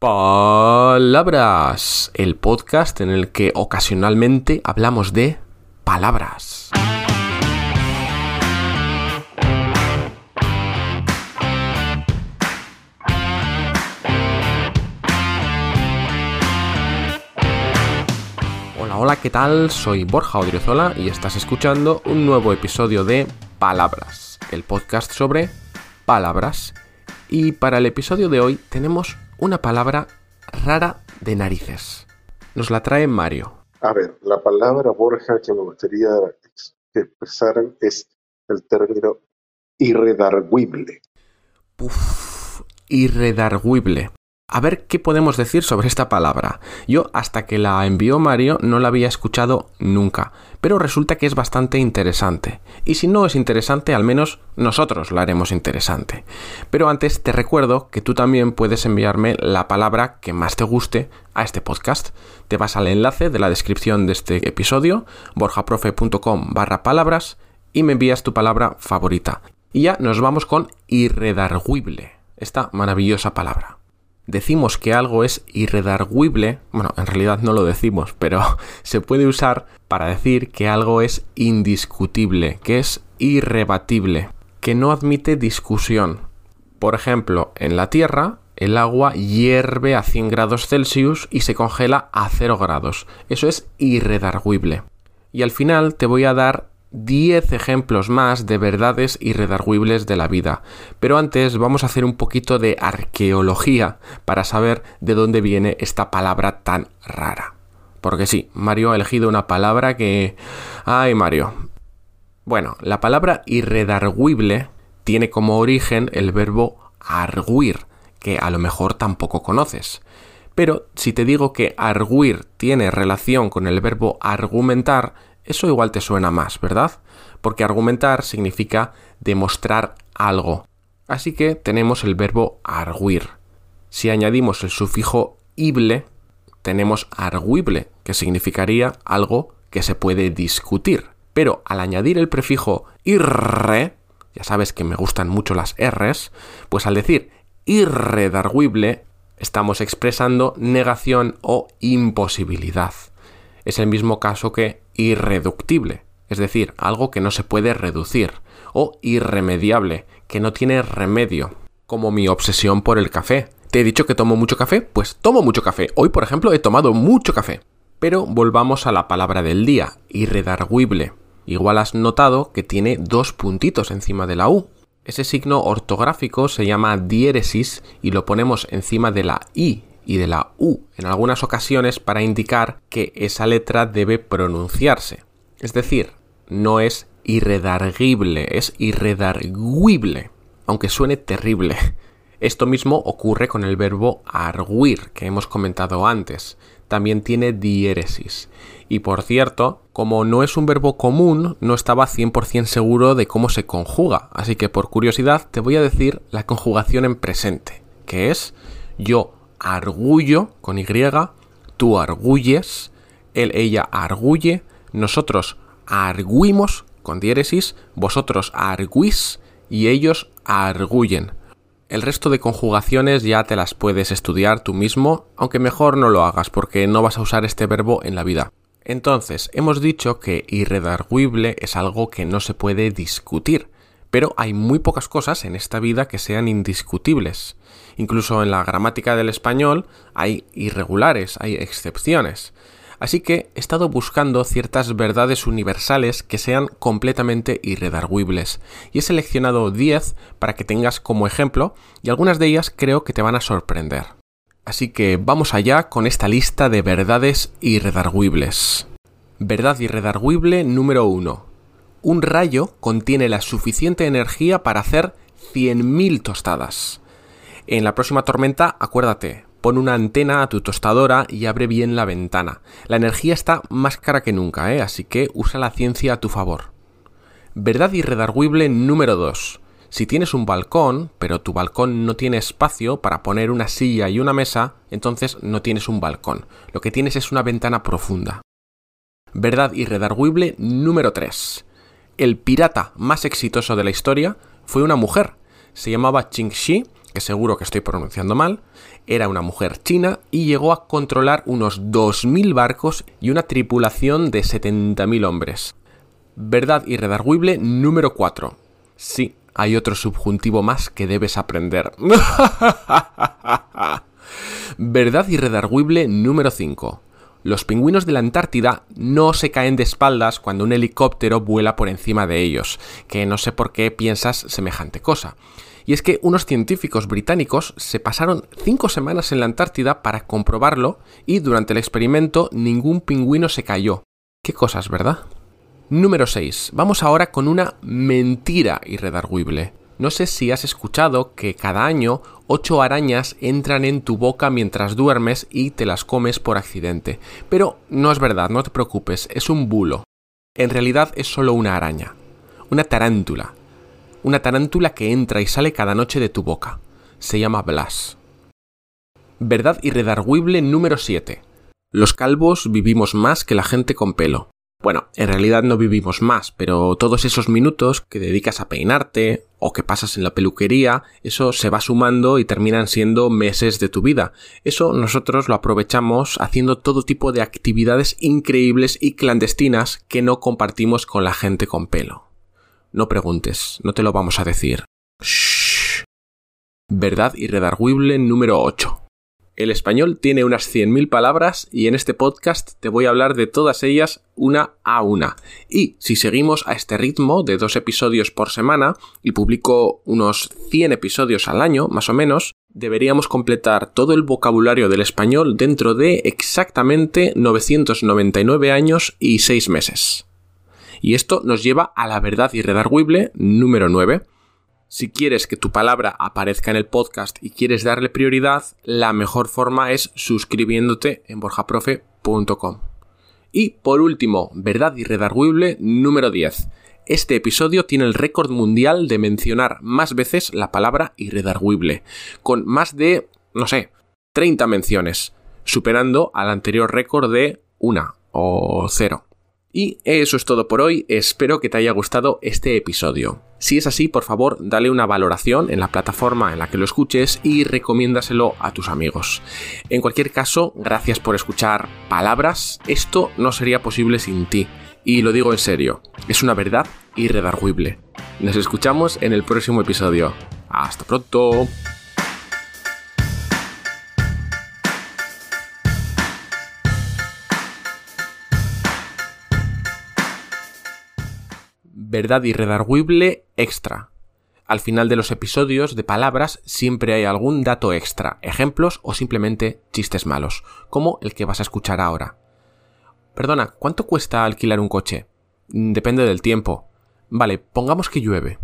Palabras, el podcast en el que ocasionalmente hablamos de palabras. Hola, hola, ¿qué tal? Soy Borja Odriozola y estás escuchando un nuevo episodio de Palabras, el podcast sobre palabras. Y para el episodio de hoy tenemos una palabra rara de narices. Nos la trae Mario. A ver, la palabra Borja que me gustaría que expresaran es el término irredarguible. Puf, irredarguible. A ver qué podemos decir sobre esta palabra. Yo hasta que la envió Mario no la había escuchado nunca, pero resulta que es bastante interesante. Y si no es interesante, al menos nosotros la haremos interesante. Pero antes te recuerdo que tú también puedes enviarme la palabra que más te guste a este podcast. Te vas al enlace de la descripción de este episodio, borjaprofe.com barra palabras, y me envías tu palabra favorita. Y ya nos vamos con irredarguible, esta maravillosa palabra decimos que algo es irredarguible, bueno, en realidad no lo decimos, pero se puede usar para decir que algo es indiscutible, que es irrebatible, que no admite discusión. Por ejemplo, en la Tierra, el agua hierve a 100 grados Celsius y se congela a 0 grados. Eso es irredarguible. Y al final te voy a dar 10 ejemplos más de verdades irredarguibles de la vida. Pero antes vamos a hacer un poquito de arqueología para saber de dónde viene esta palabra tan rara. Porque sí, Mario ha elegido una palabra que... ¡Ay, Mario! Bueno, la palabra irredarguible tiene como origen el verbo arguir, que a lo mejor tampoco conoces. Pero si te digo que arguir tiene relación con el verbo argumentar, eso igual te suena más, ¿verdad? Porque argumentar significa demostrar algo. Así que tenemos el verbo arguir. Si añadimos el sufijo ible, tenemos arguible, que significaría algo que se puede discutir. Pero al añadir el prefijo irre, ya sabes que me gustan mucho las R's, pues al decir irredarguible estamos expresando negación o imposibilidad. Es el mismo caso que irreductible, es decir, algo que no se puede reducir, o irremediable, que no tiene remedio, como mi obsesión por el café. ¿Te he dicho que tomo mucho café? Pues tomo mucho café. Hoy, por ejemplo, he tomado mucho café. Pero volvamos a la palabra del día, irredarguible. Igual has notado que tiene dos puntitos encima de la U. Ese signo ortográfico se llama diéresis y lo ponemos encima de la I y de la U en algunas ocasiones para indicar que esa letra debe pronunciarse. Es decir, no es irredarguible, es irredarguible, aunque suene terrible. Esto mismo ocurre con el verbo arguir, que hemos comentado antes. También tiene diéresis. Y por cierto, como no es un verbo común, no estaba 100% seguro de cómo se conjuga. Así que por curiosidad te voy a decir la conjugación en presente, que es yo argullo con Y, tú arguyes, él, ella arguye, nosotros arguimos con diéresis, vosotros arguís y ellos arguyen. El resto de conjugaciones ya te las puedes estudiar tú mismo, aunque mejor no lo hagas porque no vas a usar este verbo en la vida. Entonces, hemos dicho que irredarguible es algo que no se puede discutir, pero hay muy pocas cosas en esta vida que sean indiscutibles. Incluso en la gramática del español hay irregulares, hay excepciones. Así que he estado buscando ciertas verdades universales que sean completamente irredarguibles y he seleccionado 10 para que tengas como ejemplo y algunas de ellas creo que te van a sorprender. Así que vamos allá con esta lista de verdades irredarguibles. Verdad irredarguible número 1. Un rayo contiene la suficiente energía para hacer 100.000 tostadas. En la próxima tormenta, acuérdate, pon una antena a tu tostadora y abre bien la ventana. La energía está más cara que nunca, ¿eh? así que usa la ciencia a tu favor. Verdad irredarguible número 2. Si tienes un balcón, pero tu balcón no tiene espacio para poner una silla y una mesa, entonces no tienes un balcón. Lo que tienes es una ventana profunda. Verdad irredarguible número 3. El pirata más exitoso de la historia fue una mujer. Se llamaba Ching Shi que seguro que estoy pronunciando mal, era una mujer china y llegó a controlar unos 2.000 barcos y una tripulación de 70.000 hombres. Verdad irredarguible número 4. Sí, hay otro subjuntivo más que debes aprender. Verdad irredarguible número 5. Los pingüinos de la Antártida no se caen de espaldas cuando un helicóptero vuela por encima de ellos, que no sé por qué piensas semejante cosa. Y es que unos científicos británicos se pasaron cinco semanas en la Antártida para comprobarlo y durante el experimento ningún pingüino se cayó. Qué cosas, ¿verdad? Número 6. Vamos ahora con una mentira irredarguible. No sé si has escuchado que cada año ocho arañas entran en tu boca mientras duermes y te las comes por accidente. Pero no es verdad, no te preocupes, es un bulo. En realidad es solo una araña, una tarántula. Una tarántula que entra y sale cada noche de tu boca. Se llama Blas. Verdad irredarguible número 7. Los calvos vivimos más que la gente con pelo. Bueno, en realidad no vivimos más, pero todos esos minutos que dedicas a peinarte o que pasas en la peluquería, eso se va sumando y terminan siendo meses de tu vida. Eso nosotros lo aprovechamos haciendo todo tipo de actividades increíbles y clandestinas que no compartimos con la gente con pelo. No preguntes, no te lo vamos a decir. Shh. Verdad irredarguible número 8. El español tiene unas 100.000 palabras y en este podcast te voy a hablar de todas ellas una a una. Y si seguimos a este ritmo de dos episodios por semana y publico unos 100 episodios al año, más o menos, deberíamos completar todo el vocabulario del español dentro de exactamente 999 años y 6 meses. Y esto nos lleva a la verdad irredarguible número 9 si quieres que tu palabra aparezca en el podcast y quieres darle prioridad, la mejor forma es suscribiéndote en borjaprofe.com. Y por último, verdad irredarguible número 10. Este episodio tiene el récord mundial de mencionar más veces la palabra irredarguible, con más de, no sé, 30 menciones, superando al anterior récord de una o cero. Y eso es todo por hoy, espero que te haya gustado este episodio. Si es así, por favor, dale una valoración en la plataforma en la que lo escuches y recomiéndaselo a tus amigos. En cualquier caso, gracias por escuchar palabras, esto no sería posible sin ti. Y lo digo en serio, es una verdad irredarguible. Nos escuchamos en el próximo episodio. Hasta pronto. Verdad irredarguible extra. Al final de los episodios de palabras siempre hay algún dato extra, ejemplos o simplemente chistes malos, como el que vas a escuchar ahora. Perdona, ¿cuánto cuesta alquilar un coche? Depende del tiempo. Vale, pongamos que llueve.